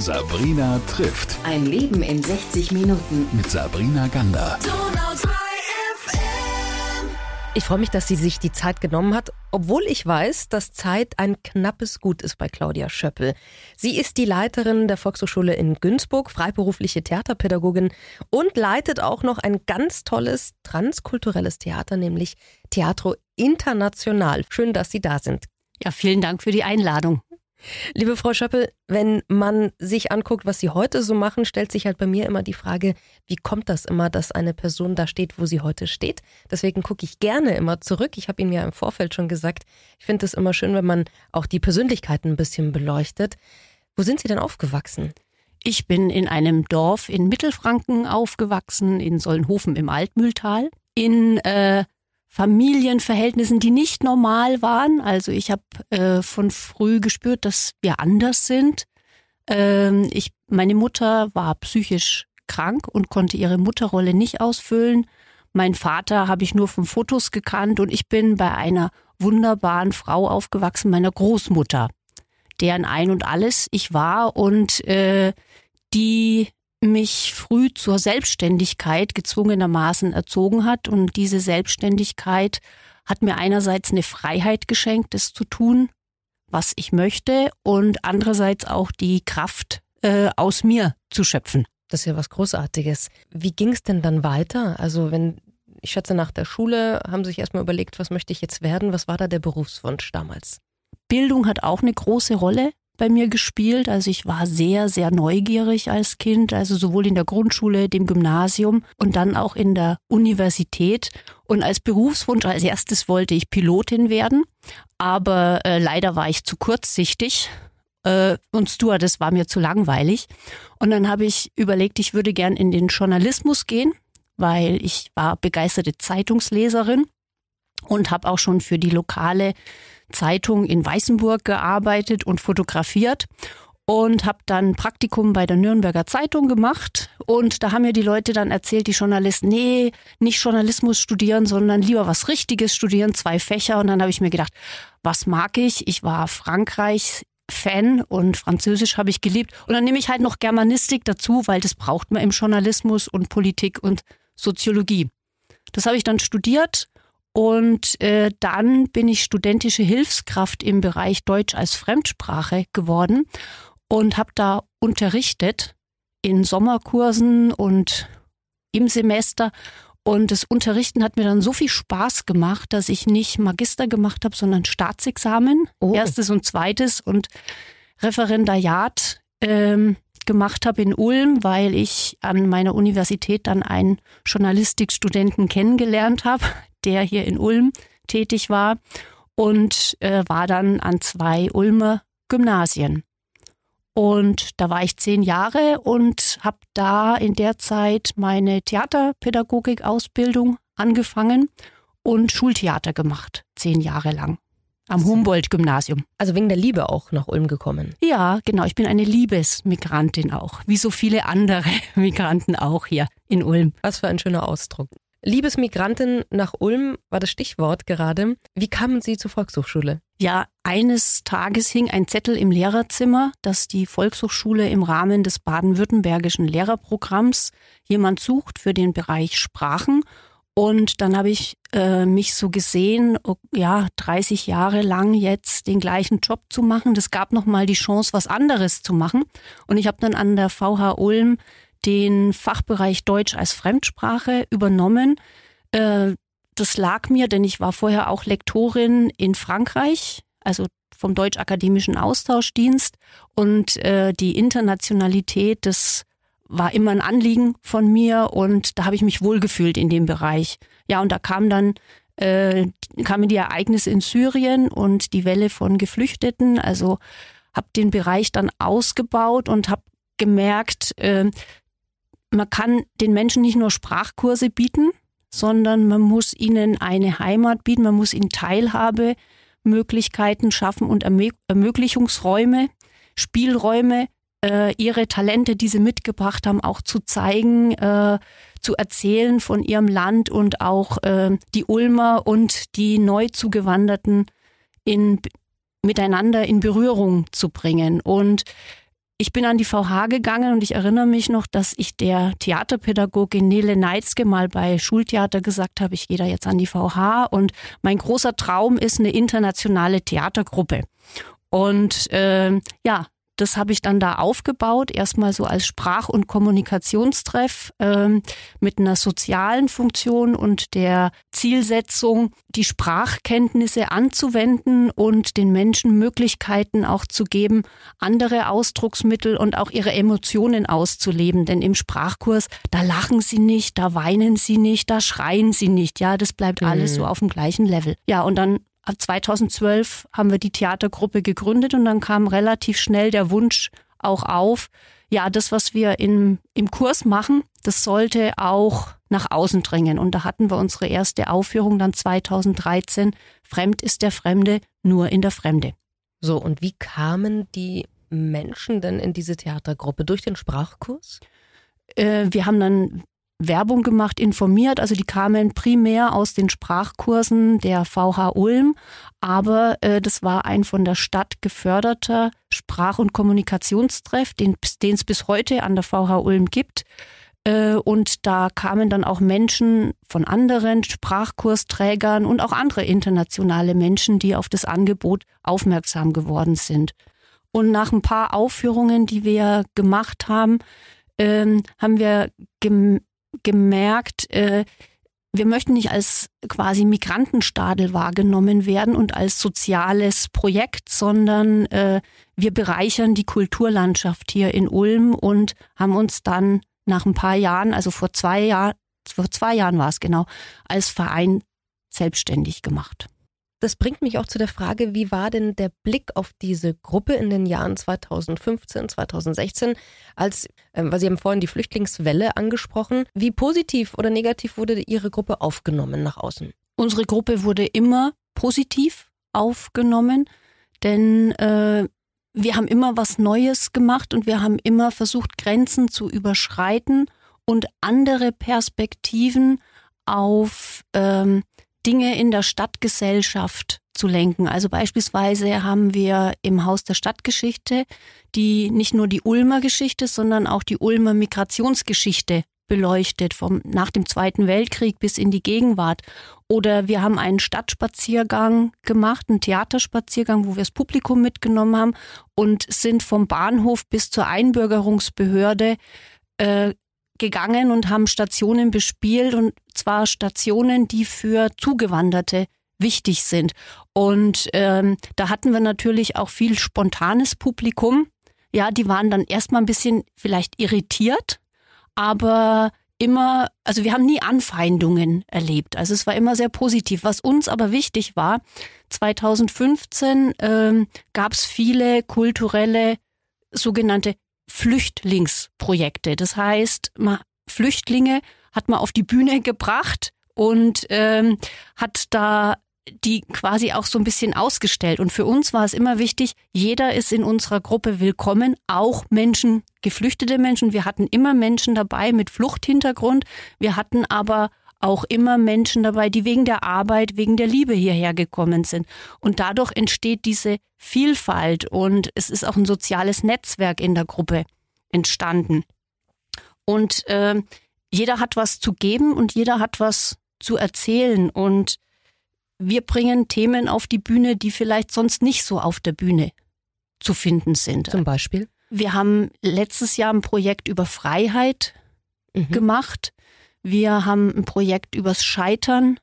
Sabrina trifft. Ein Leben in 60 Minuten. Mit Sabrina Gander. Ich freue mich, dass sie sich die Zeit genommen hat, obwohl ich weiß, dass Zeit ein knappes Gut ist bei Claudia Schöppel. Sie ist die Leiterin der Volkshochschule in Günzburg, freiberufliche Theaterpädagogin und leitet auch noch ein ganz tolles transkulturelles Theater, nämlich Teatro International. Schön, dass Sie da sind. Ja, vielen Dank für die Einladung. Liebe Frau Schöppel, wenn man sich anguckt, was Sie heute so machen, stellt sich halt bei mir immer die Frage, wie kommt das immer, dass eine Person da steht, wo sie heute steht? Deswegen gucke ich gerne immer zurück. Ich habe Ihnen ja im Vorfeld schon gesagt, ich finde es immer schön, wenn man auch die Persönlichkeiten ein bisschen beleuchtet. Wo sind Sie denn aufgewachsen? Ich bin in einem Dorf in Mittelfranken aufgewachsen, in Sollenhofen im Altmühltal. In äh, Familienverhältnissen, die nicht normal waren. Also ich habe äh, von früh gespürt, dass wir anders sind. Ähm, ich, meine Mutter war psychisch krank und konnte ihre Mutterrolle nicht ausfüllen. Mein Vater habe ich nur von Fotos gekannt und ich bin bei einer wunderbaren Frau aufgewachsen, meiner Großmutter, deren Ein und alles ich war und äh, die mich früh zur Selbstständigkeit gezwungenermaßen erzogen hat. Und diese Selbstständigkeit hat mir einerseits eine Freiheit geschenkt, das zu tun, was ich möchte, und andererseits auch die Kraft äh, aus mir zu schöpfen. Das ist ja was Großartiges. Wie ging es denn dann weiter? Also wenn ich schätze, nach der Schule haben Sie sich erstmal überlegt, was möchte ich jetzt werden? Was war da der Berufswunsch damals? Bildung hat auch eine große Rolle bei mir gespielt. Also ich war sehr, sehr neugierig als Kind, also sowohl in der Grundschule, dem Gymnasium und dann auch in der Universität. Und als Berufswunsch als erstes wollte ich Pilotin werden, aber äh, leider war ich zu kurzsichtig äh, und Stewardess war mir zu langweilig. Und dann habe ich überlegt, ich würde gern in den Journalismus gehen, weil ich war begeisterte Zeitungsleserin und habe auch schon für die lokale Zeitung in Weißenburg gearbeitet und fotografiert und habe dann Praktikum bei der Nürnberger Zeitung gemacht und da haben mir die Leute dann erzählt, die Journalisten, nee, nicht Journalismus studieren, sondern lieber was Richtiges studieren, zwei Fächer und dann habe ich mir gedacht, was mag ich? Ich war Frankreich Fan und Französisch habe ich geliebt und dann nehme ich halt noch Germanistik dazu, weil das braucht man im Journalismus und Politik und Soziologie. Das habe ich dann studiert und äh, dann bin ich studentische Hilfskraft im Bereich Deutsch als Fremdsprache geworden und habe da unterrichtet in Sommerkursen und im Semester. Und das Unterrichten hat mir dann so viel Spaß gemacht, dass ich nicht Magister gemacht habe, sondern Staatsexamen, oh. erstes und zweites und Referendariat ähm, gemacht habe in Ulm, weil ich an meiner Universität dann einen Journalistikstudenten kennengelernt habe, der hier in Ulm tätig war und äh, war dann an zwei Ulmer Gymnasien. Und da war ich zehn Jahre und habe da in der Zeit meine Theaterpädagogik-Ausbildung angefangen und Schultheater gemacht, zehn Jahre lang. Am Humboldt-Gymnasium. Also wegen der Liebe auch nach Ulm gekommen. Ja, genau. Ich bin eine Liebesmigrantin auch, wie so viele andere Migranten auch hier in Ulm. Was für ein schöner Ausdruck. Liebesmigrantin nach Ulm war das Stichwort gerade. Wie kamen Sie zur Volkshochschule? Ja, eines Tages hing ein Zettel im Lehrerzimmer, dass die Volkshochschule im Rahmen des baden-württembergischen Lehrerprogramms jemand sucht für den Bereich Sprachen. Und dann habe ich äh, mich so gesehen, ja, 30 Jahre lang jetzt den gleichen Job zu machen. Das gab nochmal die Chance, was anderes zu machen. Und ich habe dann an der VH Ulm den Fachbereich Deutsch als Fremdsprache übernommen. Äh, das lag mir, denn ich war vorher auch Lektorin in Frankreich, also vom Deutsch-Akademischen Austauschdienst. Und äh, die Internationalität, das war immer ein Anliegen von mir und da habe ich mich wohlgefühlt in dem Bereich. Ja, und da kam dann äh, kamen die Ereignisse in Syrien und die Welle von Geflüchteten. Also habe den Bereich dann ausgebaut und habe gemerkt, äh, man kann den Menschen nicht nur Sprachkurse bieten, sondern man muss ihnen eine Heimat bieten, man muss ihnen Teilhabemöglichkeiten schaffen und Ermöglichungsräume, Spielräume, äh, ihre Talente, die sie mitgebracht haben, auch zu zeigen, äh, zu erzählen von ihrem Land und auch äh, die Ulmer und die neu zugewanderten in, miteinander in Berührung zu bringen. Und ich bin an die VH gegangen und ich erinnere mich noch, dass ich der Theaterpädagogin Nele Neitzke mal bei Schultheater gesagt habe, ich gehe da jetzt an die VH und mein großer Traum ist eine internationale Theatergruppe. Und äh, ja, das habe ich dann da aufgebaut, erstmal so als Sprach- und Kommunikationstreff ähm, mit einer sozialen Funktion und der Zielsetzung, die Sprachkenntnisse anzuwenden und den Menschen Möglichkeiten auch zu geben, andere Ausdrucksmittel und auch ihre Emotionen auszuleben. Denn im Sprachkurs, da lachen sie nicht, da weinen sie nicht, da schreien sie nicht. Ja, das bleibt alles mhm. so auf dem gleichen Level. Ja, und dann 2012 haben wir die Theatergruppe gegründet und dann kam relativ schnell der Wunsch auch auf, ja, das, was wir im, im Kurs machen, das sollte auch nach außen dringen. Und da hatten wir unsere erste Aufführung dann 2013. Fremd ist der Fremde, nur in der Fremde. So, und wie kamen die Menschen denn in diese Theatergruppe? Durch den Sprachkurs? Äh, wir haben dann Werbung gemacht, informiert. Also die kamen primär aus den Sprachkursen der VH Ulm, aber äh, das war ein von der Stadt geförderter Sprach- und Kommunikationstreff, den es bis heute an der VH Ulm gibt. Äh, und da kamen dann auch Menschen von anderen Sprachkursträgern und auch andere internationale Menschen, die auf das Angebot aufmerksam geworden sind. Und nach ein paar Aufführungen, die wir gemacht haben, ähm, haben wir gemerkt, äh, wir möchten nicht als quasi Migrantenstadel wahrgenommen werden und als soziales Projekt, sondern äh, wir bereichern die Kulturlandschaft hier in Ulm und haben uns dann nach ein paar Jahren, also vor zwei Jahren, vor zwei Jahren war es genau, als Verein selbstständig gemacht. Das bringt mich auch zu der Frage, wie war denn der Blick auf diese Gruppe in den Jahren 2015, 2016, als, ähm, weil Sie haben vorhin die Flüchtlingswelle angesprochen, wie positiv oder negativ wurde Ihre Gruppe aufgenommen nach außen? Unsere Gruppe wurde immer positiv aufgenommen, denn äh, wir haben immer was Neues gemacht und wir haben immer versucht, Grenzen zu überschreiten und andere Perspektiven auf ähm, Dinge in der Stadtgesellschaft zu lenken. Also beispielsweise haben wir im Haus der Stadtgeschichte die nicht nur die Ulmer Geschichte, sondern auch die Ulmer Migrationsgeschichte beleuchtet, vom, nach dem Zweiten Weltkrieg bis in die Gegenwart. Oder wir haben einen Stadtspaziergang gemacht, einen Theaterspaziergang, wo wir das Publikum mitgenommen haben und sind vom Bahnhof bis zur Einbürgerungsbehörde äh, gegangen und haben Stationen bespielt und zwar Stationen, die für Zugewanderte wichtig sind. Und ähm, da hatten wir natürlich auch viel spontanes Publikum. Ja, die waren dann erstmal ein bisschen vielleicht irritiert, aber immer, also wir haben nie Anfeindungen erlebt. Also es war immer sehr positiv. Was uns aber wichtig war, 2015 ähm, gab es viele kulturelle sogenannte Flüchtlingsprojekte. Das heißt, man, Flüchtlinge hat man auf die Bühne gebracht und ähm, hat da die quasi auch so ein bisschen ausgestellt. Und für uns war es immer wichtig, jeder ist in unserer Gruppe willkommen, auch Menschen, geflüchtete Menschen. Wir hatten immer Menschen dabei mit Fluchthintergrund. Wir hatten aber auch immer Menschen dabei, die wegen der Arbeit, wegen der Liebe hierher gekommen sind. Und dadurch entsteht diese Vielfalt und es ist auch ein soziales Netzwerk in der Gruppe entstanden. Und äh, jeder hat was zu geben und jeder hat was zu erzählen. Und wir bringen Themen auf die Bühne, die vielleicht sonst nicht so auf der Bühne zu finden sind. Zum Beispiel? Wir haben letztes Jahr ein Projekt über Freiheit mhm. gemacht. Wir haben ein Projekt übers Scheitern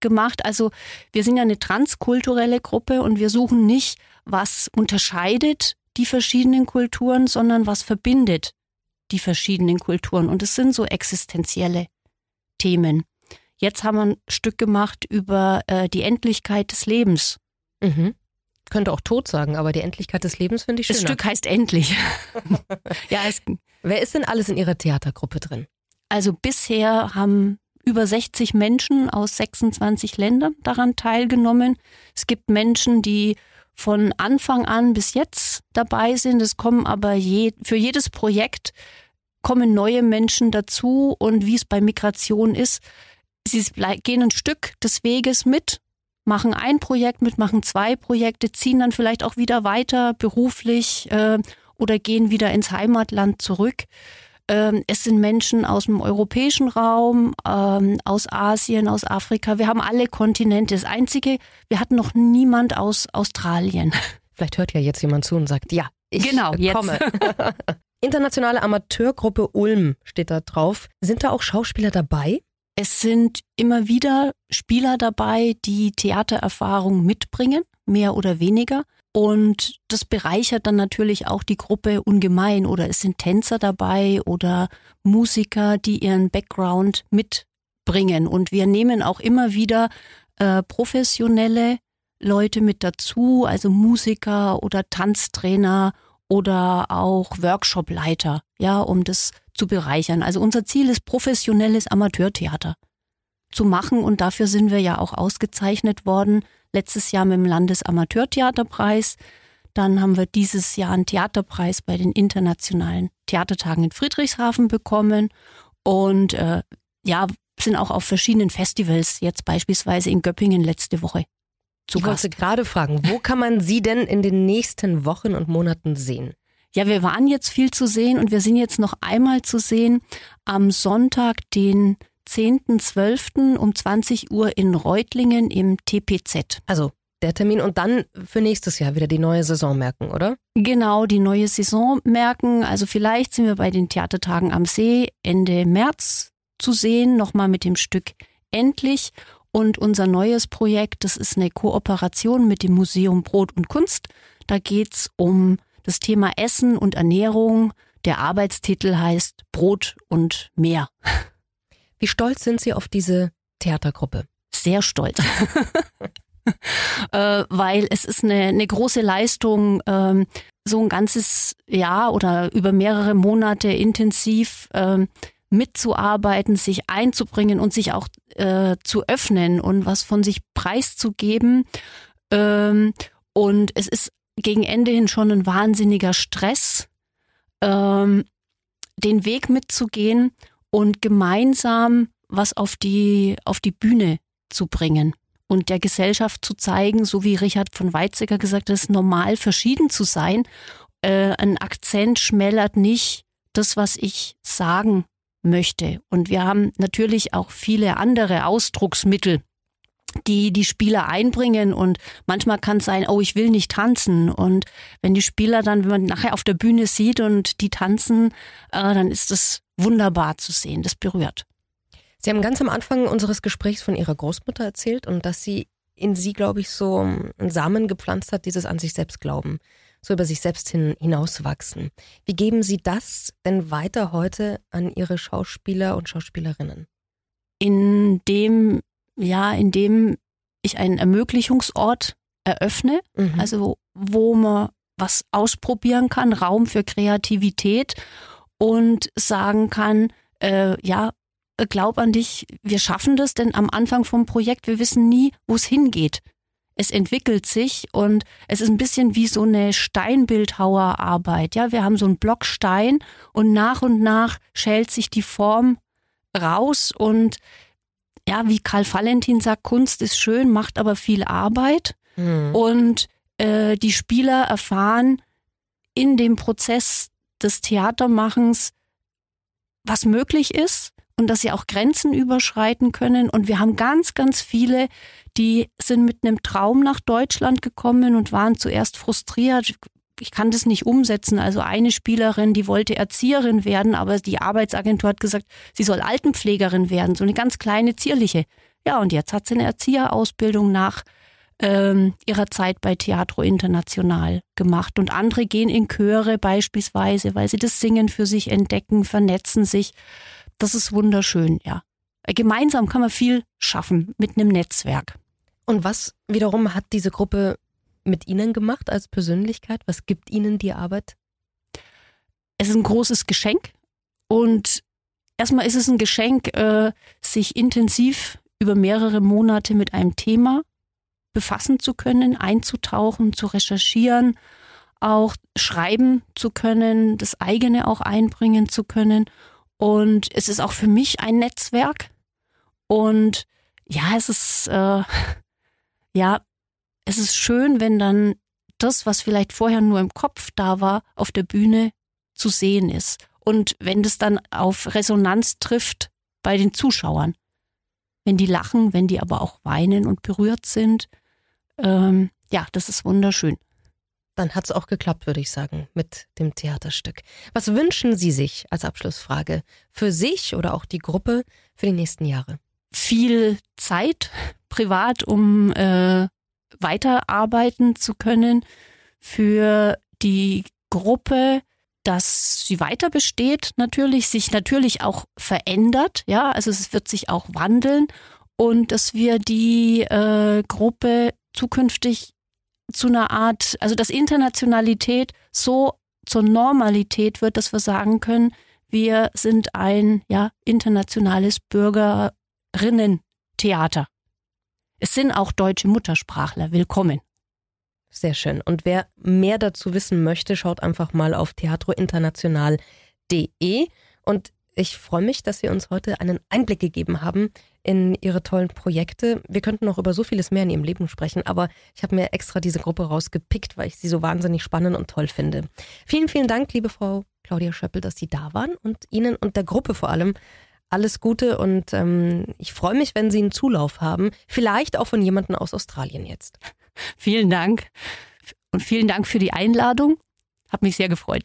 gemacht. Also wir sind ja eine transkulturelle Gruppe und wir suchen nicht, was unterscheidet die verschiedenen Kulturen, sondern was verbindet die verschiedenen Kulturen. Und es sind so existenzielle Themen. Jetzt haben wir ein Stück gemacht über äh, die Endlichkeit des Lebens. Mhm. Könnte auch tot sagen, aber die Endlichkeit des Lebens finde ich schön. Das Stück heißt endlich. ja, es, Wer ist denn alles in Ihrer Theatergruppe drin? Also bisher haben über 60 Menschen aus 26 Ländern daran teilgenommen. Es gibt Menschen, die von Anfang an bis jetzt dabei sind. Es kommen aber je, für jedes Projekt kommen neue Menschen dazu und wie es bei Migration ist, sie gehen ein Stück des Weges mit, machen ein Projekt mit, machen zwei Projekte, ziehen dann vielleicht auch wieder weiter beruflich äh, oder gehen wieder ins Heimatland zurück. Ähm, es sind Menschen aus dem europäischen Raum, ähm, aus Asien, aus Afrika. Wir haben alle Kontinente. Das Einzige, wir hatten noch niemand aus Australien. Vielleicht hört ja jetzt jemand zu und sagt, ja, ich Genau, jetzt. komme. Internationale Amateurgruppe Ulm steht da drauf. Sind da auch Schauspieler dabei? Es sind immer wieder Spieler dabei, die Theatererfahrung mitbringen, mehr oder weniger. Und das bereichert dann natürlich auch die Gruppe ungemein. Oder es sind Tänzer dabei oder Musiker, die ihren Background mitbringen. Und wir nehmen auch immer wieder äh, professionelle Leute mit dazu, also Musiker oder Tanztrainer oder auch Workshopleiter, ja, um das zu bereichern. Also unser Ziel ist professionelles Amateurtheater zu machen und dafür sind wir ja auch ausgezeichnet worden. Letztes Jahr mit dem Landesamateurtheaterpreis. Dann haben wir dieses Jahr einen Theaterpreis bei den internationalen Theatertagen in Friedrichshafen bekommen und äh, ja, sind auch auf verschiedenen Festivals, jetzt beispielsweise in Göppingen letzte Woche zu ich wollte gerade fragen, wo kann man Sie denn in den nächsten Wochen und Monaten sehen? Ja, wir waren jetzt viel zu sehen und wir sind jetzt noch einmal zu sehen am Sonntag, den 10.12. um 20 Uhr in Reutlingen im TPZ. Also der Termin und dann für nächstes Jahr wieder die neue Saison merken, oder? Genau, die neue Saison merken. Also vielleicht sind wir bei den Theatertagen am See Ende März zu sehen, nochmal mit dem Stück Endlich. Und unser neues Projekt, das ist eine Kooperation mit dem Museum Brot und Kunst. Da geht's um das Thema Essen und Ernährung. Der Arbeitstitel heißt Brot und Meer. Wie stolz sind Sie auf diese Theatergruppe? Sehr stolz. äh, weil es ist eine, eine große Leistung, ähm, so ein ganzes Jahr oder über mehrere Monate intensiv ähm, mitzuarbeiten, sich einzubringen und sich auch äh, zu öffnen und was von sich preiszugeben. Ähm, und es ist gegen Ende hin schon ein wahnsinniger Stress, ähm, den Weg mitzugehen und gemeinsam was auf die, auf die Bühne zu bringen und der Gesellschaft zu zeigen, so wie Richard von Weizsäcker gesagt hat, es ist normal verschieden zu sein. Äh, ein Akzent schmälert nicht das, was ich sagen möchte. Und wir haben natürlich auch viele andere Ausdrucksmittel, die die Spieler einbringen und manchmal kann es sein, oh, ich will nicht tanzen und wenn die Spieler dann, wenn man nachher auf der Bühne sieht und die tanzen, äh, dann ist das wunderbar zu sehen, das berührt. Sie haben ganz am Anfang unseres Gesprächs von Ihrer Großmutter erzählt und dass sie in Sie, glaube ich, so einen Samen gepflanzt hat, dieses an sich selbst glauben, so über sich selbst hin, hinauswachsen. Wie geben Sie das denn weiter heute an Ihre Schauspieler und Schauspielerinnen? In dem, ja, in dem ich einen Ermöglichungsort eröffne, Mhm. also wo man was ausprobieren kann, Raum für Kreativität und sagen kann, äh, ja, glaub an dich, wir schaffen das, denn am Anfang vom Projekt, wir wissen nie, wo es hingeht. Es entwickelt sich und es ist ein bisschen wie so eine Steinbildhauerarbeit. Ja, wir haben so einen Blockstein und nach und nach schält sich die Form raus und ja, wie Karl Valentin sagt, Kunst ist schön, macht aber viel Arbeit. Mhm. Und äh, die Spieler erfahren in dem Prozess des Theatermachens, was möglich ist und dass sie auch Grenzen überschreiten können. Und wir haben ganz, ganz viele, die sind mit einem Traum nach Deutschland gekommen und waren zuerst frustriert. Ich kann das nicht umsetzen. Also eine Spielerin, die wollte Erzieherin werden, aber die Arbeitsagentur hat gesagt, sie soll Altenpflegerin werden, so eine ganz kleine, zierliche. Ja, und jetzt hat sie eine Erzieherausbildung nach ähm, ihrer Zeit bei Teatro International gemacht. Und andere gehen in Chöre beispielsweise, weil sie das Singen für sich entdecken, vernetzen sich. Das ist wunderschön, ja. Gemeinsam kann man viel schaffen mit einem Netzwerk. Und was wiederum hat diese Gruppe mit Ihnen gemacht als Persönlichkeit? Was gibt Ihnen die Arbeit? Es ist ein großes Geschenk und erstmal ist es ein Geschenk, äh, sich intensiv über mehrere Monate mit einem Thema befassen zu können, einzutauchen, zu recherchieren, auch schreiben zu können, das eigene auch einbringen zu können. Und es ist auch für mich ein Netzwerk. Und ja, es ist äh, ja, es ist schön, wenn dann das, was vielleicht vorher nur im Kopf da war, auf der Bühne zu sehen ist. Und wenn das dann auf Resonanz trifft bei den Zuschauern, wenn die lachen, wenn die aber auch weinen und berührt sind, ähm, ja, das ist wunderschön. Dann hat es auch geklappt, würde ich sagen, mit dem Theaterstück. Was wünschen Sie sich als Abschlussfrage für sich oder auch die Gruppe für die nächsten Jahre? Viel Zeit privat, um äh, weiterarbeiten zu können. Für die Gruppe, dass sie weiter besteht, natürlich, sich natürlich auch verändert. Ja, also es wird sich auch wandeln und dass wir die äh, Gruppe zukünftig zu einer Art, also dass Internationalität so zur Normalität wird, dass wir sagen können, wir sind ein ja internationales Bürgerinnen-Theater. Es sind auch deutsche Muttersprachler willkommen. Sehr schön. Und wer mehr dazu wissen möchte, schaut einfach mal auf theatrointernational.de. Und ich freue mich, dass Sie uns heute einen Einblick gegeben haben in Ihre tollen Projekte. Wir könnten noch über so vieles mehr in Ihrem Leben sprechen, aber ich habe mir extra diese Gruppe rausgepickt, weil ich sie so wahnsinnig spannend und toll finde. Vielen, vielen Dank, liebe Frau Claudia Schöppel, dass Sie da waren und Ihnen und der Gruppe vor allem alles Gute und ähm, ich freue mich, wenn Sie einen Zulauf haben. Vielleicht auch von jemandem aus Australien jetzt. Vielen Dank und vielen Dank für die Einladung. Hat mich sehr gefreut.